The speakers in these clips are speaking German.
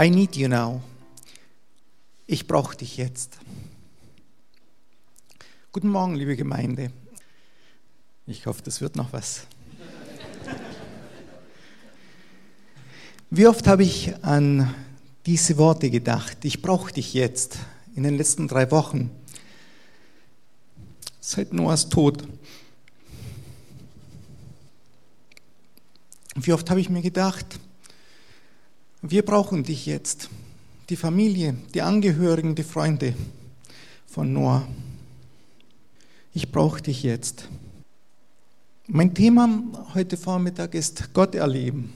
I need you now. Ich brauche dich jetzt. Guten Morgen, liebe Gemeinde. Ich hoffe, das wird noch was. Wie oft habe ich an diese Worte gedacht? Ich brauche dich jetzt in den letzten drei Wochen. Seit Noahs Tod. Wie oft habe ich mir gedacht, wir brauchen dich jetzt, die Familie, die Angehörigen, die Freunde von Noah. Ich brauche dich jetzt. Mein Thema heute Vormittag ist Gott erleben.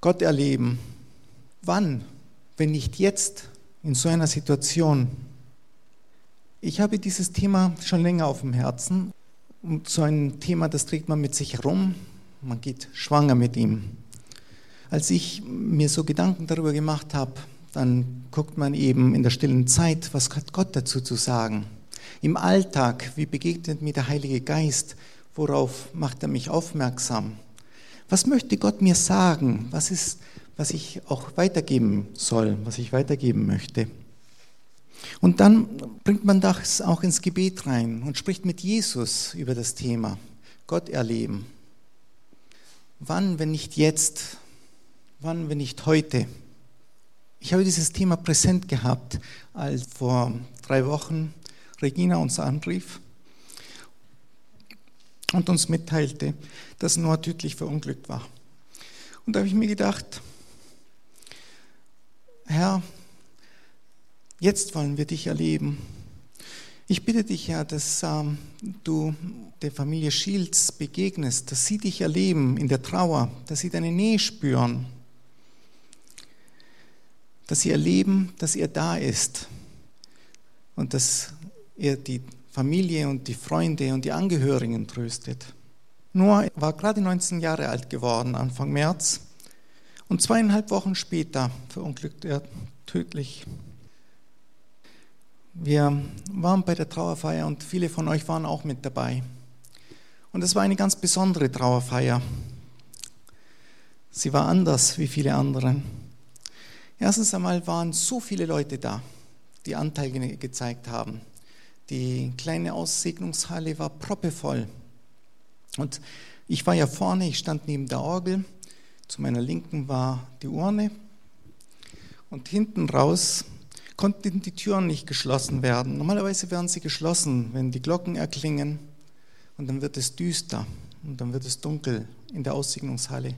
Gott erleben. Wann, wenn nicht jetzt, in so einer Situation? Ich habe dieses Thema schon länger auf dem Herzen. Und so ein Thema, das trägt man mit sich herum. Man geht schwanger mit ihm. Als ich mir so Gedanken darüber gemacht habe, dann guckt man eben in der stillen Zeit, was hat Gott dazu zu sagen. Im Alltag, wie begegnet mir der Heilige Geist? Worauf macht er mich aufmerksam? Was möchte Gott mir sagen? Was ist, was ich auch weitergeben soll, was ich weitergeben möchte? Und dann bringt man das auch ins Gebet rein und spricht mit Jesus über das Thema Gott erleben. Wann, wenn nicht jetzt? Wann, wenn nicht heute? Ich habe dieses Thema präsent gehabt, als vor drei Wochen Regina uns anrief und uns mitteilte, dass Noah tödlich verunglückt war. Und da habe ich mir gedacht, Herr, jetzt wollen wir dich erleben. Ich bitte dich, Herr, dass ähm, du der Familie Shields begegnest, dass sie dich erleben in der Trauer, dass sie deine Nähe spüren dass sie erleben, dass er da ist und dass er die Familie und die Freunde und die Angehörigen tröstet. Noah war gerade 19 Jahre alt geworden, Anfang März, und zweieinhalb Wochen später verunglückte er tödlich. Wir waren bei der Trauerfeier und viele von euch waren auch mit dabei. Und es war eine ganz besondere Trauerfeier. Sie war anders wie viele andere. Erstens einmal waren so viele Leute da, die Anteil gezeigt haben. Die kleine Aussegnungshalle war proppevoll. Und ich war ja vorne, ich stand neben der Orgel. Zu meiner Linken war die Urne. Und hinten raus konnten die Türen nicht geschlossen werden. Normalerweise werden sie geschlossen, wenn die Glocken erklingen. Und dann wird es düster und dann wird es dunkel in der Aussegnungshalle.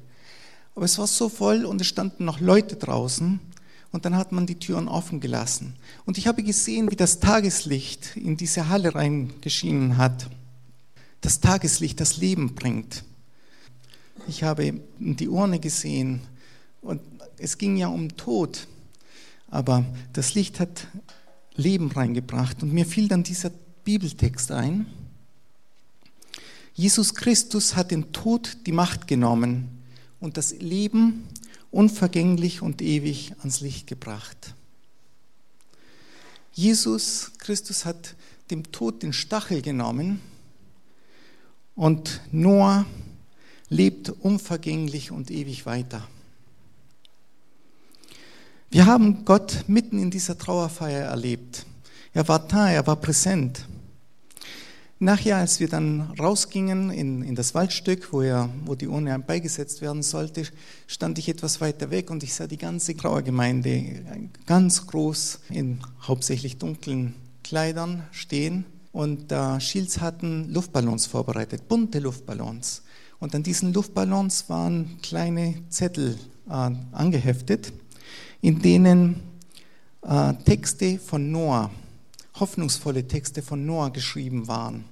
Aber es war so voll und es standen noch Leute draußen und dann hat man die Türen offen gelassen. Und ich habe gesehen, wie das Tageslicht in diese Halle reingeschienen hat. Das Tageslicht, das Leben bringt. Ich habe die Urne gesehen und es ging ja um Tod, aber das Licht hat Leben reingebracht. Und mir fiel dann dieser Bibeltext ein. Jesus Christus hat den Tod die Macht genommen und das Leben unvergänglich und ewig ans Licht gebracht. Jesus Christus hat dem Tod den Stachel genommen und Noah lebt unvergänglich und ewig weiter. Wir haben Gott mitten in dieser Trauerfeier erlebt. Er war da, er war präsent. Nachher, als wir dann rausgingen in, in das Waldstück, wo, er, wo die Urne beigesetzt werden sollte, stand ich etwas weiter weg und ich sah die ganze Trauergemeinde ganz groß in hauptsächlich dunklen Kleidern stehen. Und äh, Shields hatten Luftballons vorbereitet, bunte Luftballons. Und an diesen Luftballons waren kleine Zettel äh, angeheftet, in denen äh, Texte von Noah hoffnungsvolle Texte von Noah geschrieben waren.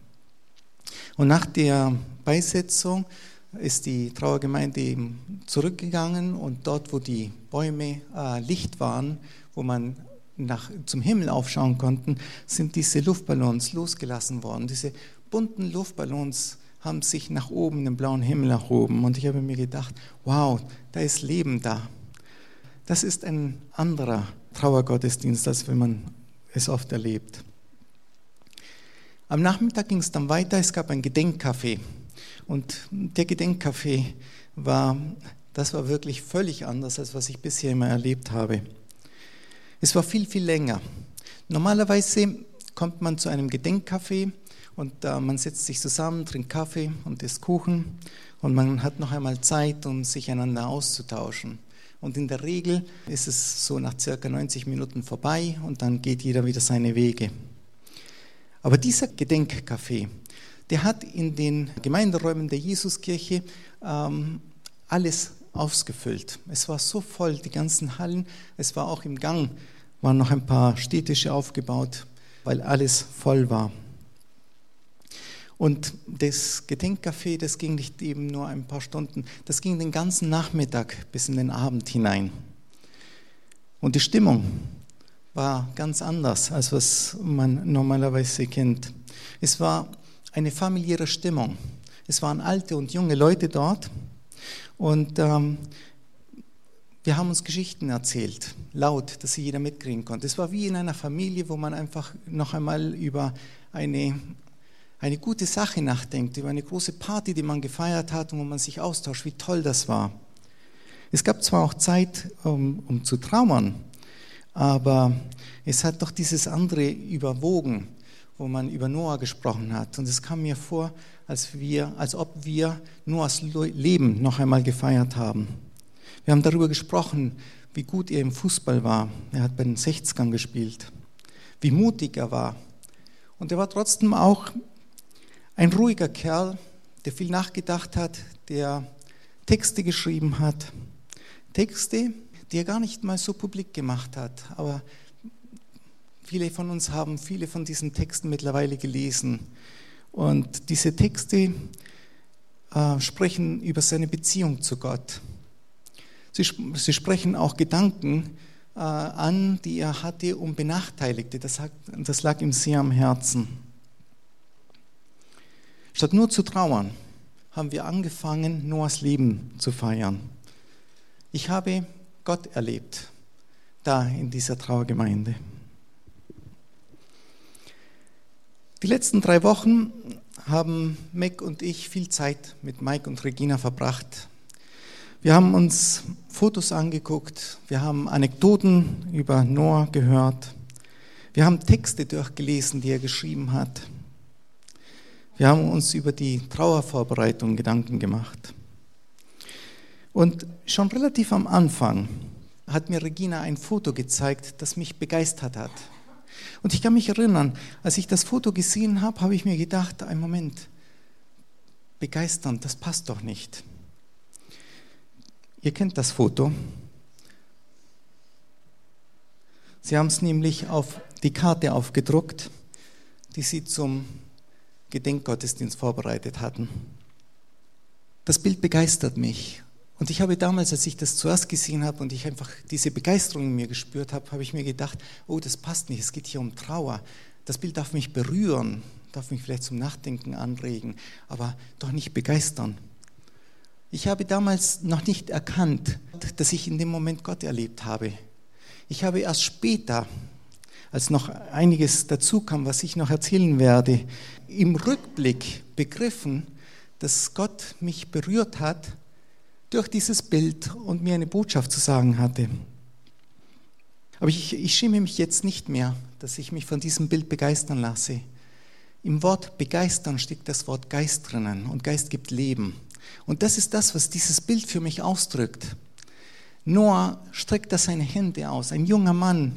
Und nach der Beisetzung ist die Trauergemeinde eben zurückgegangen und dort, wo die Bäume äh, Licht waren, wo man nach, zum Himmel aufschauen konnte, sind diese Luftballons losgelassen worden. Diese bunten Luftballons haben sich nach oben, den blauen Himmel erhoben. Und ich habe mir gedacht, wow, da ist Leben da. Das ist ein anderer Trauergottesdienst, als wenn man es oft erlebt. Am Nachmittag ging es dann weiter, es gab ein Gedenkcafé. Und der Gedenkcafé war Das war wirklich völlig anders, als was ich bisher immer erlebt habe. Es war viel, viel länger. Normalerweise kommt man zu einem Gedenkcafé und äh, man setzt sich zusammen, trinkt Kaffee und isst Kuchen und man hat noch einmal Zeit, um sich einander auszutauschen. Und in der Regel ist es so nach circa 90 Minuten vorbei und dann geht jeder wieder seine Wege. Aber dieser Gedenkcafé, der hat in den Gemeinderäumen der Jesuskirche ähm, alles ausgefüllt. Es war so voll, die ganzen Hallen, es war auch im Gang, waren noch ein paar Städtische aufgebaut, weil alles voll war. Und das Gedenkcafé, das ging nicht eben nur ein paar Stunden, das ging den ganzen Nachmittag bis in den Abend hinein. Und die Stimmung war ganz anders, als was man normalerweise kennt. Es war eine familiäre Stimmung. Es waren alte und junge Leute dort und ähm, wir haben uns Geschichten erzählt, laut, dass sie jeder mitkriegen konnte. Es war wie in einer Familie, wo man einfach noch einmal über eine, eine gute Sache nachdenkt, über eine große Party, die man gefeiert hat und wo man sich austauscht, wie toll das war. Es gab zwar auch Zeit, um, um zu trauern, aber es hat doch dieses andere überwogen, wo man über Noah gesprochen hat. Und es kam mir vor, als, wir, als ob wir Noahs Leben noch einmal gefeiert haben. Wir haben darüber gesprochen, wie gut er im Fußball war. Er hat bei den 60ern gespielt. Wie mutig er war. Und er war trotzdem auch ein ruhiger Kerl, der viel nachgedacht hat, der Texte geschrieben hat. Texte, die er gar nicht mal so publik gemacht hat. Aber viele von uns haben viele von diesen Texten mittlerweile gelesen. Und diese Texte äh, sprechen über seine Beziehung zu Gott. Sie, sie sprechen auch Gedanken äh, an, die er hatte um Benachteiligte. Das, hat, das lag ihm sehr am Herzen. Statt nur zu trauern, haben wir angefangen, Noahs Leben zu feiern. Ich habe Gott erlebt, da in dieser Trauergemeinde. Die letzten drei Wochen haben Meg und ich viel Zeit mit Mike und Regina verbracht. Wir haben uns Fotos angeguckt, wir haben Anekdoten über Noah gehört, wir haben Texte durchgelesen, die er geschrieben hat. Wir haben uns über die Trauervorbereitung Gedanken gemacht. Und schon relativ am Anfang hat mir Regina ein Foto gezeigt, das mich begeistert hat. Und ich kann mich erinnern, als ich das Foto gesehen habe, habe ich mir gedacht, ein Moment, begeisternd, das passt doch nicht. Ihr kennt das Foto. Sie haben es nämlich auf die Karte aufgedruckt, die Sie zum Gedenkgottesdienst vorbereitet hatten. Das Bild begeistert mich. Und ich habe damals, als ich das zuerst gesehen habe und ich einfach diese Begeisterung in mir gespürt habe, habe ich mir gedacht, oh, das passt nicht, es geht hier um Trauer. Das Bild darf mich berühren, darf mich vielleicht zum Nachdenken anregen, aber doch nicht begeistern. Ich habe damals noch nicht erkannt, dass ich in dem Moment Gott erlebt habe. Ich habe erst später, als noch einiges dazu kam, was ich noch erzählen werde, im Rückblick begriffen, dass Gott mich berührt hat durch dieses Bild und mir eine Botschaft zu sagen hatte. Aber ich, ich schäme mich jetzt nicht mehr, dass ich mich von diesem Bild begeistern lasse. Im Wort begeistern steckt das Wort Geist drinnen und Geist gibt Leben. Und das ist das, was dieses Bild für mich ausdrückt. Noah streckt da seine Hände aus, ein junger Mann.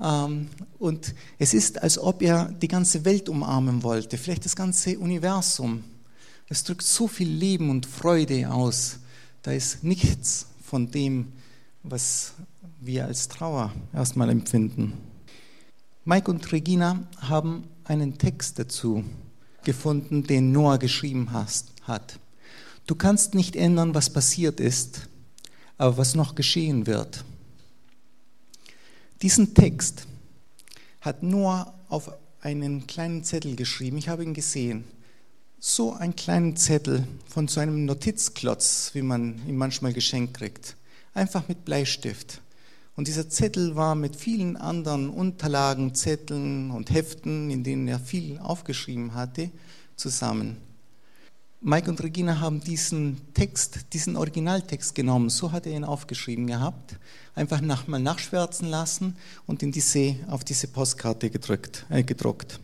Ähm, und es ist, als ob er die ganze Welt umarmen wollte, vielleicht das ganze Universum. Es drückt so viel Leben und Freude aus. Da ist nichts von dem, was wir als Trauer erstmal empfinden. Mike und Regina haben einen Text dazu gefunden, den Noah geschrieben hat. Du kannst nicht ändern, was passiert ist, aber was noch geschehen wird. Diesen Text hat Noah auf einen kleinen Zettel geschrieben. Ich habe ihn gesehen. So einen kleinen Zettel von so einem Notizklotz, wie man ihn manchmal geschenkt kriegt. Einfach mit Bleistift. Und dieser Zettel war mit vielen anderen Unterlagen, Zetteln und Heften, in denen er viel aufgeschrieben hatte, zusammen. Mike und Regina haben diesen Text, diesen Originaltext genommen, so hat er ihn aufgeschrieben gehabt, einfach nach, mal nachschwärzen lassen und in diese, auf diese Postkarte gedrückt, äh, gedruckt.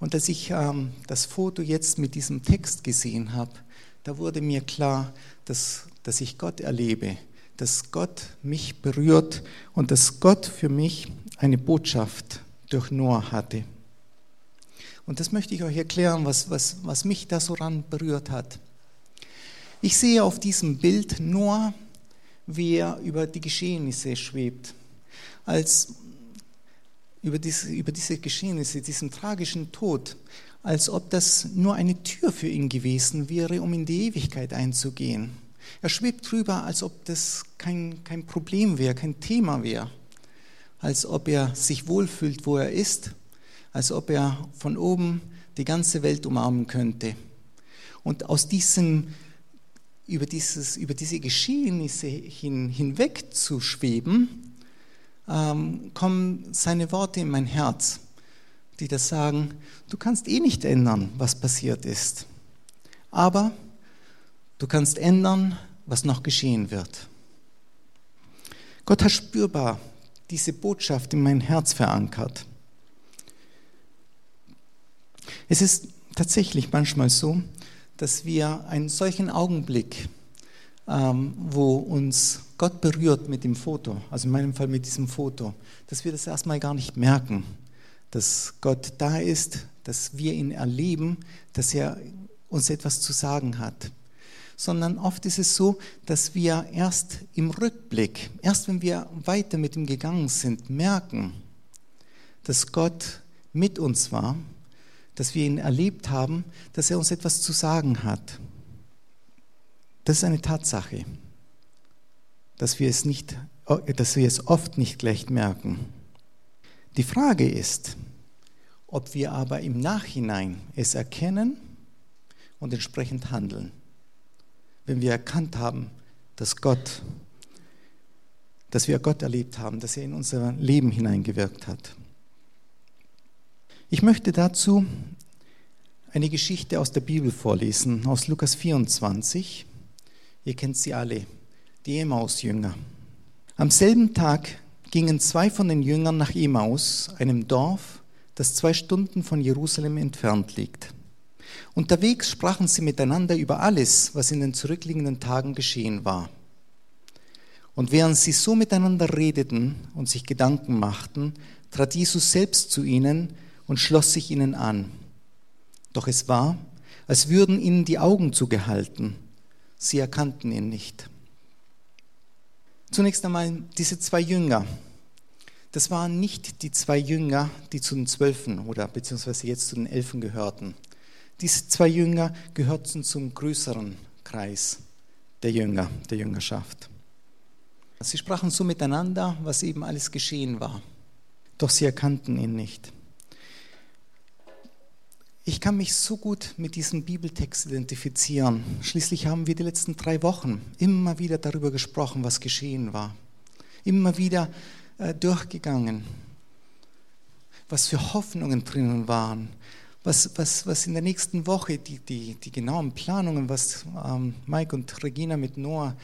Und als ich ähm, das Foto jetzt mit diesem Text gesehen habe, da wurde mir klar, dass, dass ich Gott erlebe, dass Gott mich berührt und dass Gott für mich eine Botschaft durch Noah hatte. Und das möchte ich euch erklären, was, was, was mich da so ran berührt hat. Ich sehe auf diesem Bild Noah, wie er über die Geschehnisse schwebt. Als über diese, über diese Geschehnisse, diesen tragischen Tod, als ob das nur eine Tür für ihn gewesen wäre, um in die Ewigkeit einzugehen. Er schwebt drüber, als ob das kein, kein Problem wäre, kein Thema wäre, als ob er sich wohlfühlt, wo er ist, als ob er von oben die ganze Welt umarmen könnte. Und aus diesem, über, dieses, über diese Geschehnisse hin, hinweg zu schweben, ähm, kommen seine Worte in mein Herz, die das sagen, du kannst eh nicht ändern, was passiert ist, aber du kannst ändern, was noch geschehen wird. Gott hat spürbar diese Botschaft in mein Herz verankert. Es ist tatsächlich manchmal so, dass wir einen solchen Augenblick, ähm, wo uns Gott berührt mit dem Foto, also in meinem Fall mit diesem Foto, dass wir das erstmal gar nicht merken, dass Gott da ist, dass wir ihn erleben, dass er uns etwas zu sagen hat. Sondern oft ist es so, dass wir erst im Rückblick, erst wenn wir weiter mit ihm gegangen sind, merken, dass Gott mit uns war, dass wir ihn erlebt haben, dass er uns etwas zu sagen hat. Das ist eine Tatsache dass wir es, nicht, dass wir es oft nicht gleich merken. Die Frage ist, ob wir aber im Nachhinein es erkennen und entsprechend handeln. Wenn wir erkannt haben, dass Gott, dass wir Gott erlebt haben, dass er in unser Leben hineingewirkt hat. Ich möchte dazu eine Geschichte aus der Bibel vorlesen, aus Lukas 24. Ihr kennt sie alle die Emmaus-Jünger. Am selben Tag gingen zwei von den Jüngern nach Emmaus, einem Dorf, das zwei Stunden von Jerusalem entfernt liegt. Unterwegs sprachen sie miteinander über alles, was in den zurückliegenden Tagen geschehen war. Und während sie so miteinander redeten und sich Gedanken machten, trat Jesus selbst zu ihnen und schloss sich ihnen an. Doch es war, als würden ihnen die Augen zugehalten. Sie erkannten ihn nicht. Zunächst einmal diese zwei Jünger. Das waren nicht die zwei Jünger, die zu den Zwölfen oder beziehungsweise jetzt zu den Elfen gehörten. Diese zwei Jünger gehörten zum größeren Kreis der Jünger, der Jüngerschaft. Sie sprachen so miteinander, was eben alles geschehen war. Doch sie erkannten ihn nicht. Ich kann mich so gut mit diesem Bibeltext identifizieren. Schließlich haben wir die letzten drei Wochen immer wieder darüber gesprochen, was geschehen war. Immer wieder äh, durchgegangen, was für Hoffnungen drinnen waren, was, was, was in der nächsten Woche, die, die, die genauen Planungen, was ähm, Mike und Regina mit Noah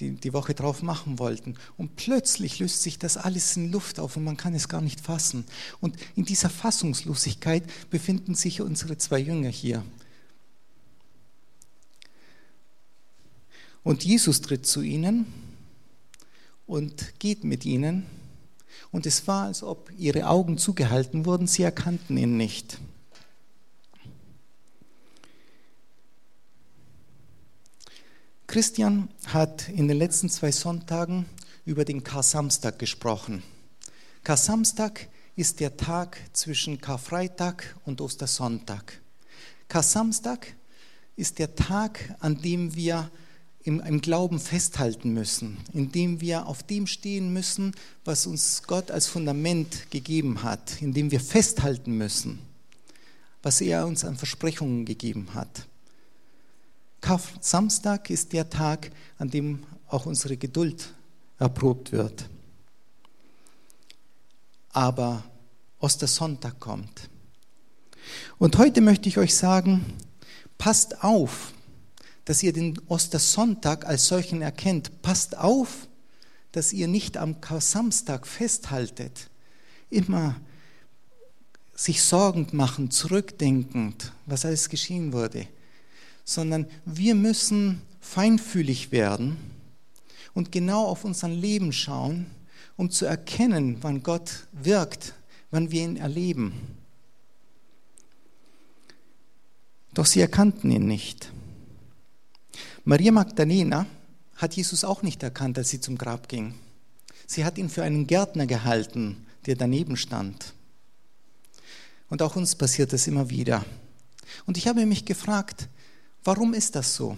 die, die Woche drauf machen wollten. Und plötzlich löst sich das alles in Luft auf und man kann es gar nicht fassen. Und in dieser Fassungslosigkeit befinden sich unsere zwei Jünger hier. Und Jesus tritt zu ihnen und geht mit ihnen. Und es war, als ob ihre Augen zugehalten wurden, sie erkannten ihn nicht. Christian hat in den letzten zwei Sonntagen über den Kar-Samstag gesprochen. Kar-Samstag ist der Tag zwischen Karfreitag und Ostersonntag. Kar-Samstag ist der Tag, an dem wir im, im, Glauben festhalten müssen, in dem wir auf dem stehen müssen, was uns Gott als Fundament gegeben hat, in dem wir festhalten müssen, was er uns an Versprechungen gegeben hat. Samstag ist der Tag, an dem auch unsere Geduld erprobt wird. Aber Ostersonntag kommt. Und heute möchte ich euch sagen, passt auf, dass ihr den Ostersonntag als solchen erkennt. Passt auf, dass ihr nicht am Samstag festhaltet, immer sich sorgend machen, zurückdenkend, was alles geschehen wurde, sondern wir müssen feinfühlig werden und genau auf unser Leben schauen, um zu erkennen, wann Gott wirkt, wann wir ihn erleben. Doch sie erkannten ihn nicht. Maria Magdalena hat Jesus auch nicht erkannt, als sie zum Grab ging. Sie hat ihn für einen Gärtner gehalten, der daneben stand. Und auch uns passiert das immer wieder. Und ich habe mich gefragt, warum ist das so?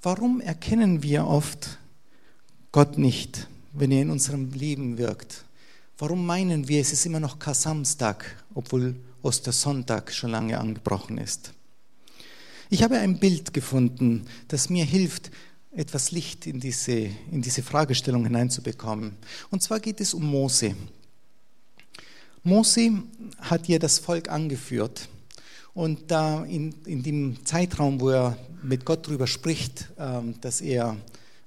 Warum erkennen wir oft Gott nicht, wenn er in unserem Leben wirkt? Warum meinen wir, es ist immer noch Kasamstag, obwohl Ostersonntag schon lange angebrochen ist? Ich habe ein Bild gefunden, das mir hilft, etwas Licht in diese, in diese Fragestellung hineinzubekommen. Und zwar geht es um Mose. Mose hat hier das Volk angeführt. Und da in, in dem Zeitraum, wo er mit Gott darüber spricht, ähm, dass er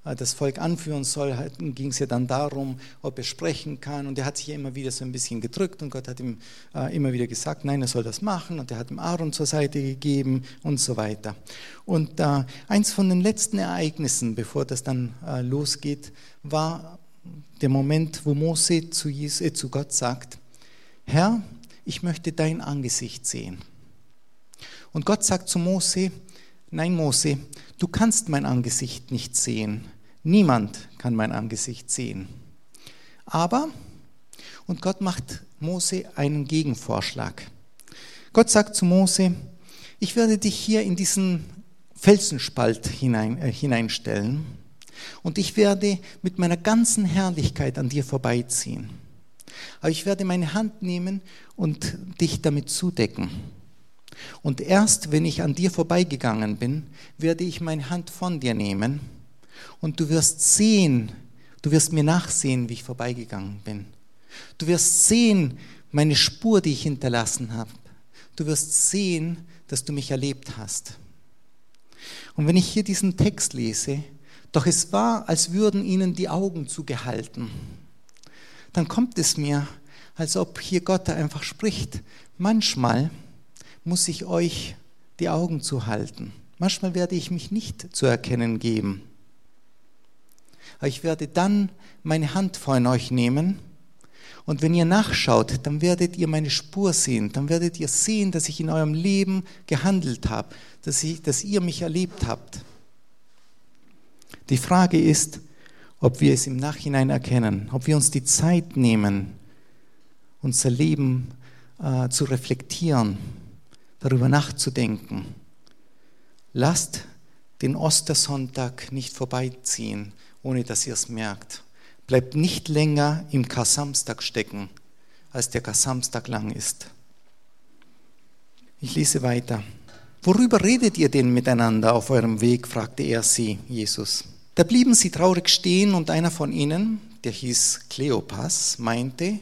äh, das Volk anführen soll, ging es ja dann darum, ob er sprechen kann. Und er hat sich ja immer wieder so ein bisschen gedrückt und Gott hat ihm äh, immer wieder gesagt, nein, er soll das machen. Und er hat ihm Aaron zur Seite gegeben und so weiter. Und äh, eins von den letzten Ereignissen, bevor das dann losgeht, war der Moment, wo Mose zu Gott sagt, Herr, ich möchte dein Angesicht sehen. Und Gott sagt zu Mose, nein Mose, du kannst mein Angesicht nicht sehen. Niemand kann mein Angesicht sehen. Aber, und Gott macht Mose einen Gegenvorschlag. Gott sagt zu Mose, ich werde dich hier in diesen Felsenspalt hinein, äh, hineinstellen und ich werde mit meiner ganzen Herrlichkeit an dir vorbeiziehen. Aber ich werde meine Hand nehmen und dich damit zudecken. Und erst wenn ich an dir vorbeigegangen bin, werde ich meine Hand von dir nehmen und du wirst sehen, du wirst mir nachsehen, wie ich vorbeigegangen bin. Du wirst sehen, meine Spur, die ich hinterlassen habe. Du wirst sehen, dass du mich erlebt hast. Und wenn ich hier diesen Text lese, doch es war, als würden ihnen die Augen zugehalten, dann kommt es mir, als ob hier Gott einfach spricht. Manchmal muss ich euch die Augen zuhalten. Manchmal werde ich mich nicht zu erkennen geben. Aber ich werde dann meine Hand von euch nehmen und wenn ihr nachschaut, dann werdet ihr meine Spur sehen. Dann werdet ihr sehen, dass ich in eurem Leben gehandelt habe, dass, ich, dass ihr mich erlebt habt. Die Frage ist, ob wir es im Nachhinein erkennen, ob wir uns die Zeit nehmen, unser Leben äh, zu reflektieren darüber nachzudenken. Lasst den Ostersonntag nicht vorbeiziehen, ohne dass ihr es merkt. Bleibt nicht länger im Kasamstag stecken, als der Kasamstag lang ist. Ich lese weiter. Worüber redet ihr denn miteinander auf eurem Weg? fragte er sie, Jesus. Da blieben sie traurig stehen und einer von ihnen, der hieß Kleopas, meinte,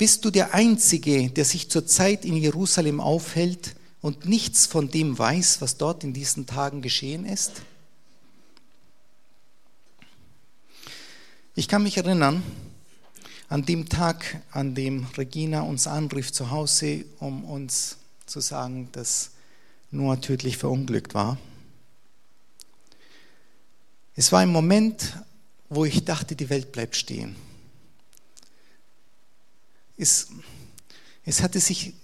bist du der Einzige, der sich zurzeit in Jerusalem aufhält und nichts von dem weiß, was dort in diesen Tagen geschehen ist? Ich kann mich erinnern an dem Tag, an dem Regina uns anrief zu Hause, um uns zu sagen, dass Noah tödlich verunglückt war. Es war ein Moment, wo ich dachte, die Welt bleibt stehen es, es hatte sich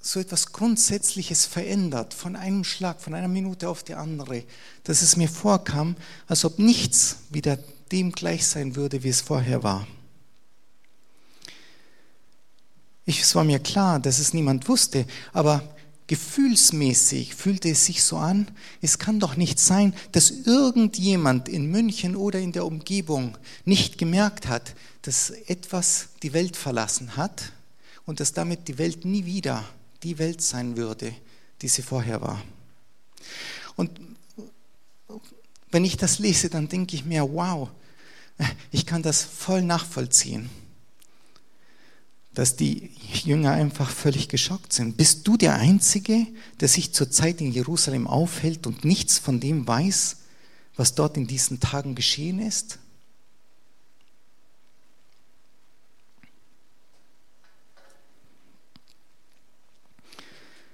so etwas Grundsätzliches verändert, von einem Schlag, von einer Minute auf die andere, dass es mir vorkam, als ob nichts wieder dem gleich sein würde, wie es vorher war. Ich, es war mir klar, dass es niemand wusste, aber gefühlsmäßig fühlte es sich so an, es kann doch nicht sein, dass irgendjemand in München oder in der Umgebung nicht gemerkt hat, dass etwas die Welt verlassen hat und dass damit die Welt nie wieder die Welt sein würde, die sie vorher war. Und wenn ich das lese, dann denke ich mir, wow, ich kann das voll nachvollziehen. Dass die Jünger einfach völlig geschockt sind. Bist du der Einzige, der sich zurzeit in Jerusalem aufhält und nichts von dem weiß, was dort in diesen Tagen geschehen ist?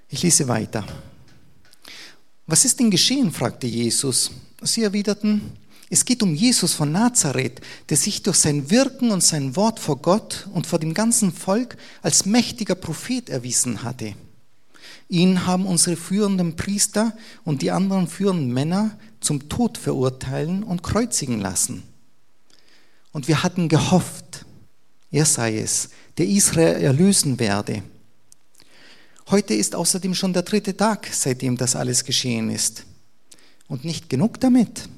Ich lese weiter. Was ist denn geschehen? fragte Jesus. Sie erwiderten, es geht um Jesus von Nazareth, der sich durch sein Wirken und sein Wort vor Gott und vor dem ganzen Volk als mächtiger Prophet erwiesen hatte. Ihn haben unsere führenden Priester und die anderen führenden Männer zum Tod verurteilen und kreuzigen lassen. Und wir hatten gehofft, er sei es, der Israel erlösen werde. Heute ist außerdem schon der dritte Tag, seitdem das alles geschehen ist. Und nicht genug damit.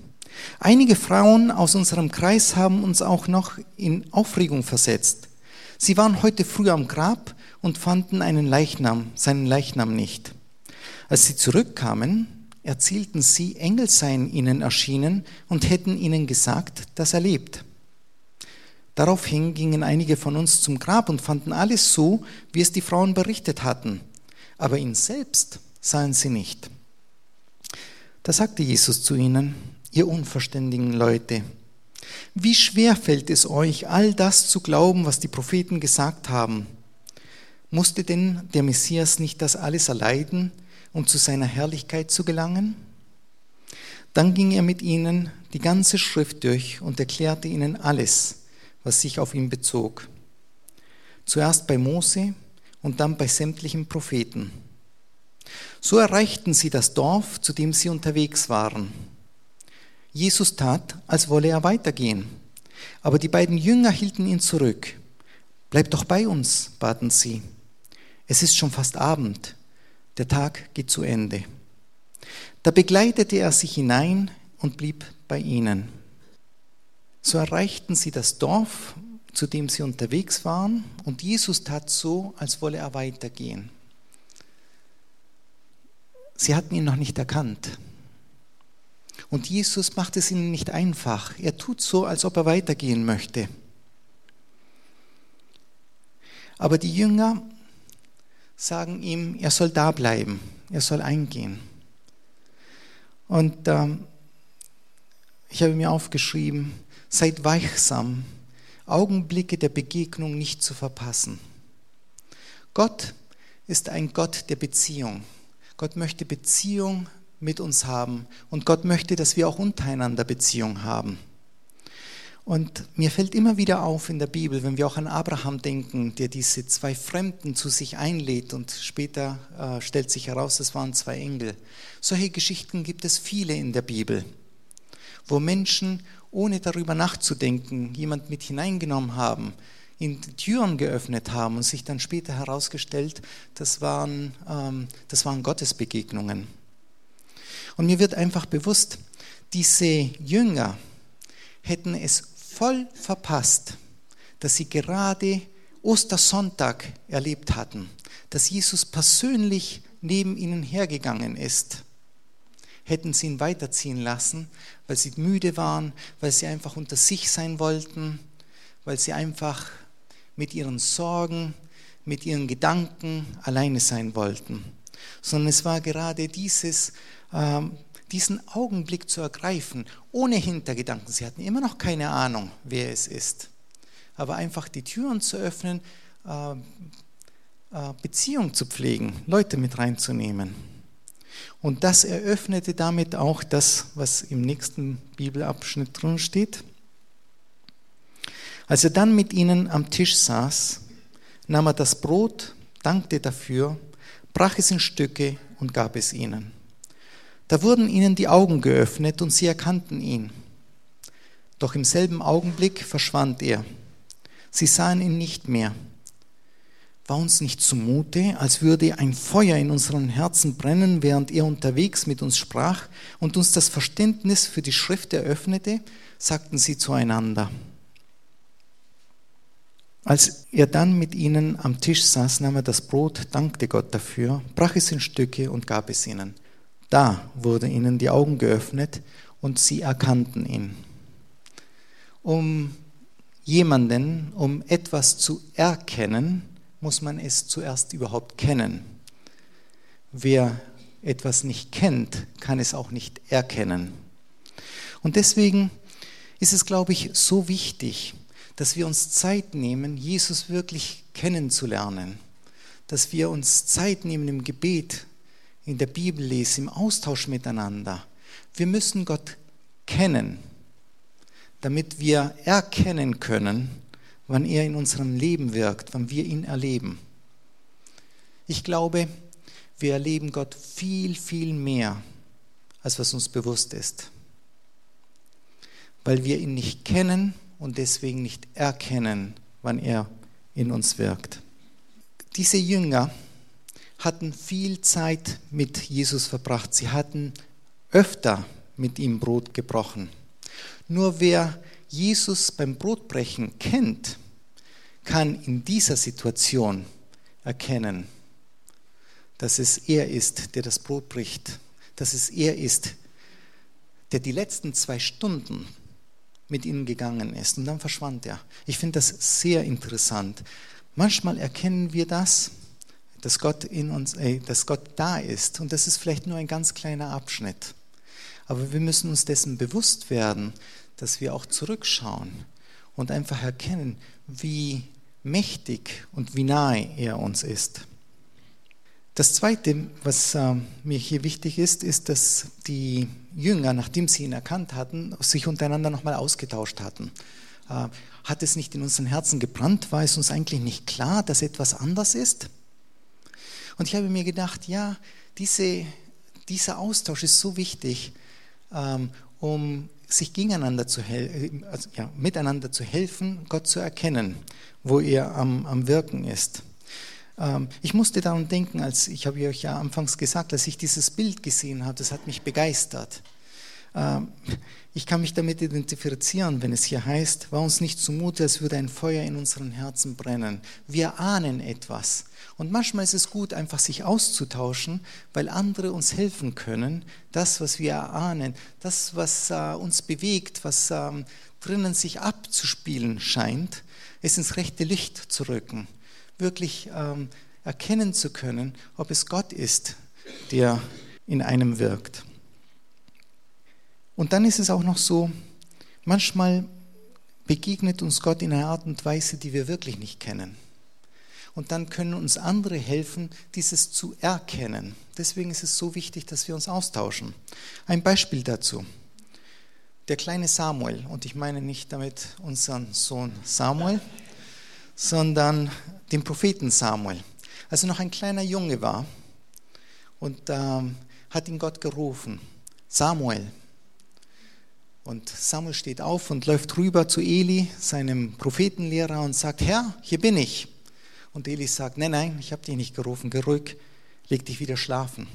Einige Frauen aus unserem Kreis haben uns auch noch in Aufregung versetzt. Sie waren heute früh am Grab und fanden einen Leichnam, seinen Leichnam nicht. Als sie zurückkamen, erzählten sie, Engel seien ihnen erschienen und hätten ihnen gesagt, dass er lebt. Daraufhin gingen einige von uns zum Grab und fanden alles so, wie es die Frauen berichtet hatten, aber ihn selbst sahen sie nicht. Da sagte Jesus zu ihnen, ihr unverständigen Leute. Wie schwer fällt es euch, all das zu glauben, was die Propheten gesagt haben? Musste denn der Messias nicht das alles erleiden, um zu seiner Herrlichkeit zu gelangen? Dann ging er mit ihnen die ganze Schrift durch und erklärte ihnen alles, was sich auf ihn bezog. Zuerst bei Mose und dann bei sämtlichen Propheten. So erreichten sie das Dorf, zu dem sie unterwegs waren. Jesus tat, als wolle er weitergehen. Aber die beiden Jünger hielten ihn zurück. Bleib doch bei uns, baten sie. Es ist schon fast Abend. Der Tag geht zu Ende. Da begleitete er sich hinein und blieb bei ihnen. So erreichten sie das Dorf, zu dem sie unterwegs waren, und Jesus tat so, als wolle er weitergehen. Sie hatten ihn noch nicht erkannt. Und Jesus macht es ihnen nicht einfach. Er tut so, als ob er weitergehen möchte. Aber die Jünger sagen ihm, er soll da bleiben, er soll eingehen. Und ähm, ich habe mir aufgeschrieben, seid weichsam, Augenblicke der Begegnung nicht zu verpassen. Gott ist ein Gott der Beziehung. Gott möchte Beziehung mit uns haben. Und Gott möchte, dass wir auch untereinander Beziehung haben. Und mir fällt immer wieder auf in der Bibel, wenn wir auch an Abraham denken, der diese zwei Fremden zu sich einlädt und später äh, stellt sich heraus, es waren zwei Engel. Solche Geschichten gibt es viele in der Bibel, wo Menschen, ohne darüber nachzudenken, jemand mit hineingenommen haben, ihnen die Türen geöffnet haben und sich dann später herausgestellt, das waren, ähm, das waren Gottesbegegnungen. Und mir wird einfach bewusst, diese Jünger hätten es voll verpasst, dass sie gerade Ostersonntag erlebt hatten, dass Jesus persönlich neben ihnen hergegangen ist. Hätten sie ihn weiterziehen lassen, weil sie müde waren, weil sie einfach unter sich sein wollten, weil sie einfach mit ihren Sorgen, mit ihren Gedanken alleine sein wollten. Sondern es war gerade dieses diesen Augenblick zu ergreifen, ohne Hintergedanken. Sie hatten immer noch keine Ahnung, wer es ist. Aber einfach die Türen zu öffnen, äh, äh, Beziehung zu pflegen, Leute mit reinzunehmen. Und das eröffnete damit auch das, was im nächsten Bibelabschnitt drin steht. Als er dann mit ihnen am Tisch saß, nahm er das Brot, dankte dafür, brach es in Stücke und gab es ihnen. Da wurden ihnen die Augen geöffnet und sie erkannten ihn. Doch im selben Augenblick verschwand er. Sie sahen ihn nicht mehr. War uns nicht zumute, als würde ein Feuer in unseren Herzen brennen, während er unterwegs mit uns sprach und uns das Verständnis für die Schrift eröffnete, sagten sie zueinander. Als er dann mit ihnen am Tisch saß, nahm er das Brot, dankte Gott dafür, brach es in Stücke und gab es ihnen. Da wurden ihnen die Augen geöffnet und sie erkannten ihn. Um jemanden, um etwas zu erkennen, muss man es zuerst überhaupt kennen. Wer etwas nicht kennt, kann es auch nicht erkennen. Und deswegen ist es, glaube ich, so wichtig, dass wir uns Zeit nehmen, Jesus wirklich kennenzulernen, dass wir uns Zeit nehmen im Gebet, in der Bibel lesen, im Austausch miteinander. Wir müssen Gott kennen, damit wir erkennen können, wann er in unserem Leben wirkt, wann wir ihn erleben. Ich glaube, wir erleben Gott viel, viel mehr, als was uns bewusst ist, weil wir ihn nicht kennen und deswegen nicht erkennen, wann er in uns wirkt. Diese Jünger hatten viel Zeit mit Jesus verbracht. Sie hatten öfter mit ihm Brot gebrochen. Nur wer Jesus beim Brotbrechen kennt, kann in dieser Situation erkennen, dass es er ist, der das Brot bricht, dass es er ist, der die letzten zwei Stunden mit ihnen gegangen ist. Und dann verschwand er. Ich finde das sehr interessant. Manchmal erkennen wir das, dass Gott in uns, äh, dass Gott da ist. Und das ist vielleicht nur ein ganz kleiner Abschnitt. Aber wir müssen uns dessen bewusst werden, dass wir auch zurückschauen und einfach erkennen, wie mächtig und wie nahe er uns ist. Das Zweite, was äh, mir hier wichtig ist, ist, dass die Jünger, nachdem sie ihn erkannt hatten, sich untereinander nochmal ausgetauscht hatten. Äh, hat es nicht in unseren Herzen gebrannt? War es uns eigentlich nicht klar, dass etwas anders ist? Und ich habe mir gedacht, ja, diese, dieser Austausch ist so wichtig, ähm, um sich gegeneinander zu helfen, also, ja, miteinander zu helfen, Gott zu erkennen, wo er am, am Wirken ist. Ähm, ich musste daran denken, als ich habe euch ja anfangs gesagt, als ich dieses Bild gesehen habe, das hat mich begeistert. Ähm, ich kann mich damit identifizieren, wenn es hier heißt, war uns nicht zumute, als würde ein Feuer in unseren Herzen brennen. Wir ahnen etwas. Und manchmal ist es gut, einfach sich auszutauschen, weil andere uns helfen können, das, was wir erahnen, das, was äh, uns bewegt, was ähm, drinnen sich abzuspielen scheint, es ins rechte Licht zu rücken. Wirklich ähm, erkennen zu können, ob es Gott ist, der in einem wirkt. Und dann ist es auch noch so, manchmal begegnet uns Gott in einer Art und Weise, die wir wirklich nicht kennen. Und dann können uns andere helfen, dieses zu erkennen. Deswegen ist es so wichtig, dass wir uns austauschen. Ein Beispiel dazu. Der kleine Samuel, und ich meine nicht damit unseren Sohn Samuel, sondern den Propheten Samuel. Als er noch ein kleiner Junge war und ähm, hat ihn Gott gerufen, Samuel, und Samuel steht auf und läuft rüber zu Eli, seinem Prophetenlehrer, und sagt, Herr, hier bin ich. Und Eli sagt, nein, nein, ich habe dich nicht gerufen, geh ruhig, leg dich wieder schlafen.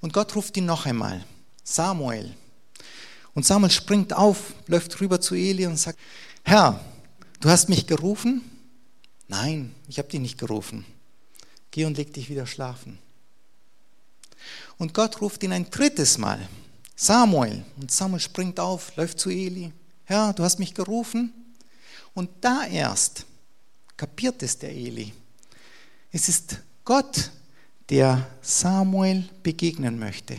Und Gott ruft ihn noch einmal, Samuel. Und Samuel springt auf, läuft rüber zu Eli und sagt, Herr, du hast mich gerufen? Nein, ich habe dich nicht gerufen. Geh und leg dich wieder schlafen. Und Gott ruft ihn ein drittes Mal. Samuel. Und Samuel springt auf, läuft zu Eli. Herr, du hast mich gerufen. Und da erst kapiert es der Eli. Es ist Gott, der Samuel begegnen möchte.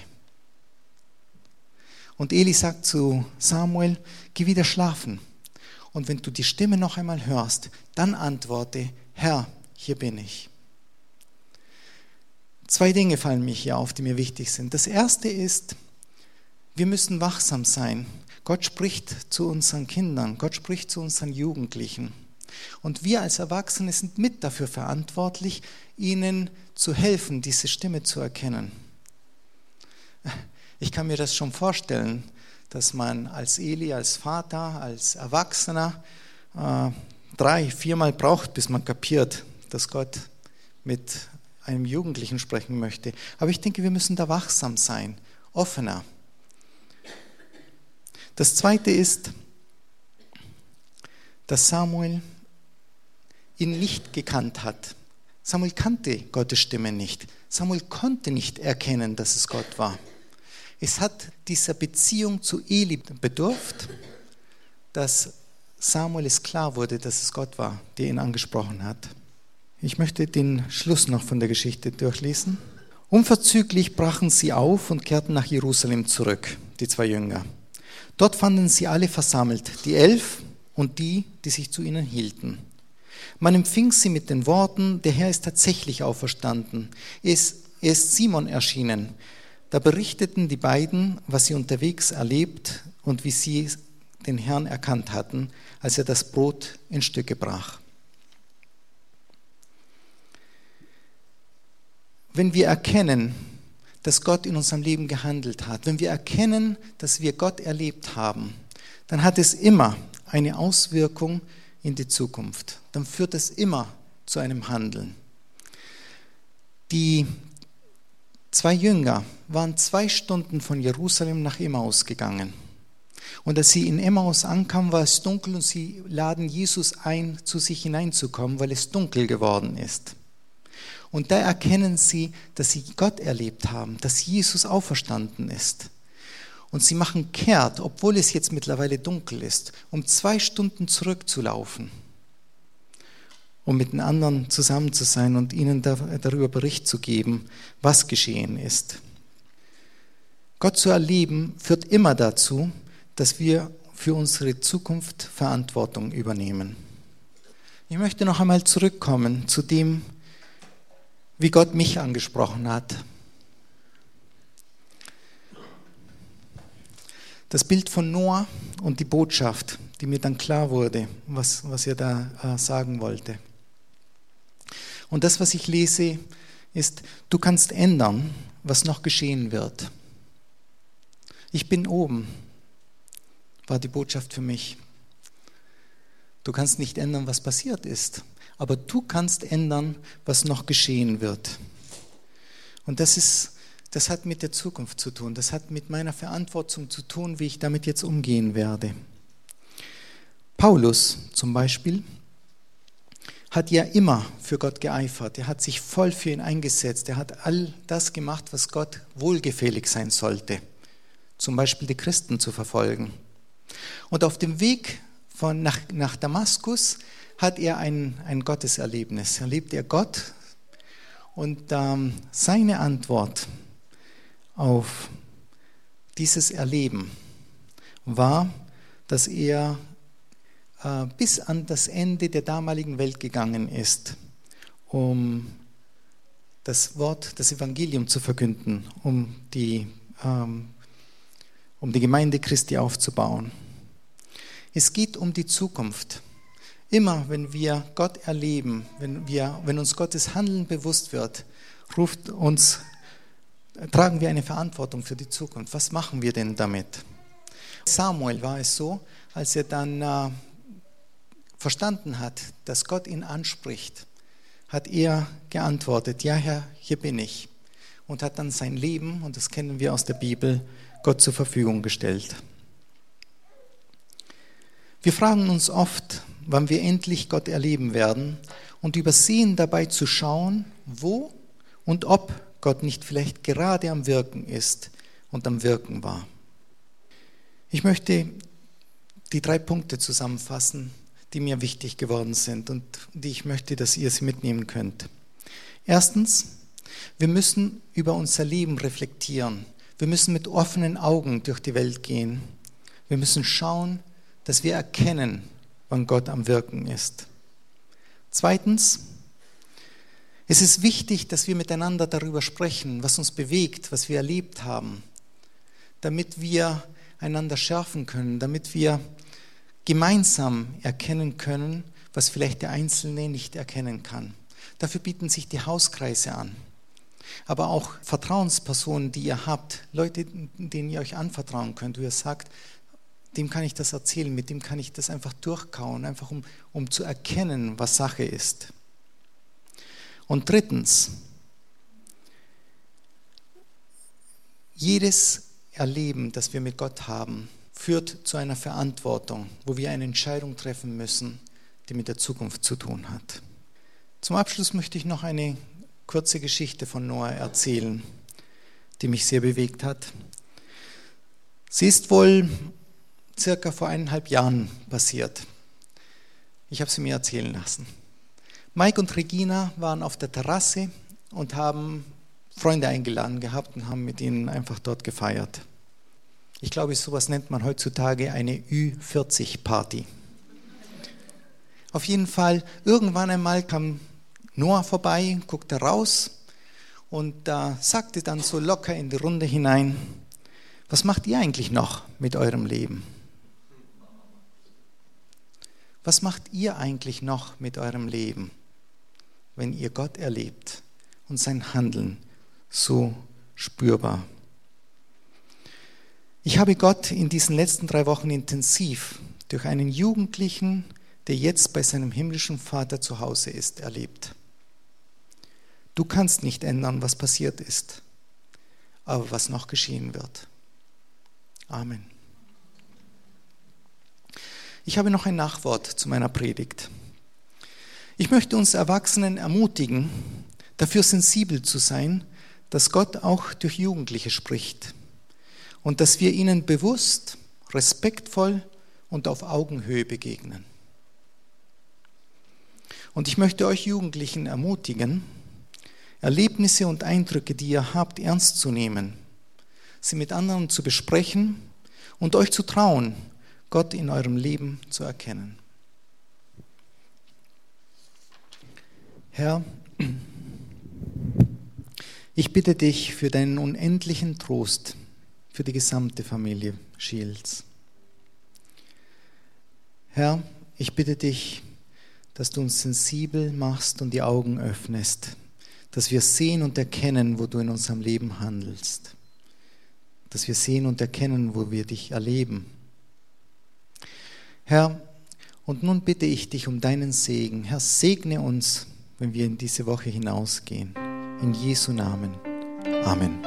Und Eli sagt zu Samuel, geh wieder schlafen. Und wenn du die Stimme noch einmal hörst, dann antworte, Herr, hier bin ich. Zwei Dinge fallen mir hier auf, die mir wichtig sind. Das erste ist, wir müssen wachsam sein. Gott spricht zu unseren Kindern, Gott spricht zu unseren Jugendlichen. Und wir als Erwachsene sind mit dafür verantwortlich, ihnen zu helfen, diese Stimme zu erkennen. Ich kann mir das schon vorstellen, dass man als Eli, als Vater, als Erwachsener äh, drei, viermal braucht, bis man kapiert, dass Gott mit einem Jugendlichen sprechen möchte. Aber ich denke, wir müssen da wachsam sein, offener. Das zweite ist, dass Samuel ihn nicht gekannt hat. Samuel kannte Gottes Stimme nicht. Samuel konnte nicht erkennen, dass es Gott war. Es hat dieser Beziehung zu Eli bedurft, dass Samuel es klar wurde, dass es Gott war, der ihn angesprochen hat. Ich möchte den Schluss noch von der Geschichte durchlesen. Unverzüglich brachen sie auf und kehrten nach Jerusalem zurück, die zwei Jünger. Dort fanden sie alle versammelt, die elf und die, die sich zu ihnen hielten. Man empfing sie mit den Worten, der Herr ist tatsächlich auferstanden. Er ist, Simon erschienen. Da berichteten die beiden, was sie unterwegs erlebt und wie sie den Herrn erkannt hatten, als er das Brot in Stücke brach. Wenn wir erkennen, dass Gott in unserem Leben gehandelt hat, wenn wir erkennen, dass wir Gott erlebt haben, dann hat es immer eine Auswirkung in die Zukunft. Dann führt es immer zu einem Handeln. Die zwei Jünger waren zwei Stunden von Jerusalem nach Emmaus gegangen. Und als sie in Emmaus ankamen, war es dunkel und sie laden Jesus ein, zu sich hineinzukommen, weil es dunkel geworden ist. Und da erkennen sie, dass sie Gott erlebt haben, dass Jesus auferstanden ist. Und sie machen kehrt, obwohl es jetzt mittlerweile dunkel ist, um zwei Stunden zurückzulaufen, um mit den anderen zusammen zu sein und ihnen darüber Bericht zu geben, was geschehen ist. Gott zu erleben führt immer dazu, dass wir für unsere Zukunft Verantwortung übernehmen. Ich möchte noch einmal zurückkommen zu dem, wie Gott mich angesprochen hat. Das Bild von Noah und die Botschaft, die mir dann klar wurde, was, was er da äh, sagen wollte. Und das, was ich lese, ist, du kannst ändern, was noch geschehen wird. Ich bin oben, war die Botschaft für mich. Du kannst nicht ändern, was passiert ist aber du kannst ändern, was noch geschehen wird. Und das ist, das hat mit der Zukunft zu tun. Das hat mit meiner Verantwortung zu tun, wie ich damit jetzt umgehen werde. Paulus zum Beispiel hat ja immer für Gott geeifert. Er hat sich voll für ihn eingesetzt. Er hat all das gemacht, was Gott wohlgefällig sein sollte. Zum Beispiel die Christen zu verfolgen. Und auf dem Weg von nach, nach Damaskus hat er ein, ein Gotteserlebnis. Erlebt er Gott und ähm, seine Antwort auf dieses Erleben war, dass er äh, bis an das Ende der damaligen Welt gegangen ist, um das Wort, das Evangelium zu verkünden, um die, ähm, um die Gemeinde Christi aufzubauen. Es geht um die Zukunft. Immer wenn wir Gott erleben, wenn, wir, wenn uns Gottes Handeln bewusst wird, ruft uns, tragen wir eine Verantwortung für die Zukunft. Was machen wir denn damit? Samuel war es so, als er dann äh, verstanden hat, dass Gott ihn anspricht, hat er geantwortet, ja Herr, hier bin ich. Und hat dann sein Leben, und das kennen wir aus der Bibel, Gott zur Verfügung gestellt. Wir fragen uns oft, wann wir endlich Gott erleben werden und übersehen dabei zu schauen, wo und ob Gott nicht vielleicht gerade am Wirken ist und am Wirken war. Ich möchte die drei Punkte zusammenfassen, die mir wichtig geworden sind und die ich möchte, dass ihr sie mitnehmen könnt. Erstens, wir müssen über unser Leben reflektieren. Wir müssen mit offenen Augen durch die Welt gehen. Wir müssen schauen, dass wir erkennen, wann Gott am Wirken ist. Zweitens, es ist wichtig, dass wir miteinander darüber sprechen, was uns bewegt, was wir erlebt haben, damit wir einander schärfen können, damit wir gemeinsam erkennen können, was vielleicht der Einzelne nicht erkennen kann. Dafür bieten sich die Hauskreise an. Aber auch Vertrauenspersonen, die ihr habt, Leute, denen ihr euch anvertrauen könnt, wo ihr sagt, dem kann ich das erzählen, mit dem kann ich das einfach durchkauen, einfach um, um zu erkennen, was Sache ist. Und drittens, jedes Erleben, das wir mit Gott haben, führt zu einer Verantwortung, wo wir eine Entscheidung treffen müssen, die mit der Zukunft zu tun hat. Zum Abschluss möchte ich noch eine kurze Geschichte von Noah erzählen, die mich sehr bewegt hat. Sie ist wohl circa vor eineinhalb Jahren passiert. Ich habe sie mir erzählen lassen. Mike und Regina waren auf der Terrasse und haben Freunde eingeladen gehabt und haben mit ihnen einfach dort gefeiert. Ich glaube, sowas nennt man heutzutage eine Ü40-Party. Auf jeden Fall, irgendwann einmal kam Noah vorbei, guckte raus und äh, sagte dann so locker in die Runde hinein, was macht ihr eigentlich noch mit eurem Leben? Was macht ihr eigentlich noch mit eurem Leben, wenn ihr Gott erlebt und sein Handeln so spürbar? Ich habe Gott in diesen letzten drei Wochen intensiv durch einen Jugendlichen, der jetzt bei seinem himmlischen Vater zu Hause ist, erlebt. Du kannst nicht ändern, was passiert ist, aber was noch geschehen wird. Amen. Ich habe noch ein Nachwort zu meiner Predigt. Ich möchte uns Erwachsenen ermutigen, dafür sensibel zu sein, dass Gott auch durch Jugendliche spricht und dass wir ihnen bewusst, respektvoll und auf Augenhöhe begegnen. Und ich möchte euch Jugendlichen ermutigen, Erlebnisse und Eindrücke, die ihr habt, ernst zu nehmen, sie mit anderen zu besprechen und euch zu trauen, Gott in eurem Leben zu erkennen. Herr, ich bitte dich für deinen unendlichen Trost für die gesamte Familie Shields. Herr, ich bitte dich, dass du uns sensibel machst und die Augen öffnest, dass wir sehen und erkennen, wo du in unserem Leben handelst, dass wir sehen und erkennen, wo wir dich erleben. Herr, und nun bitte ich dich um deinen Segen. Herr, segne uns, wenn wir in diese Woche hinausgehen. In Jesu Namen. Amen.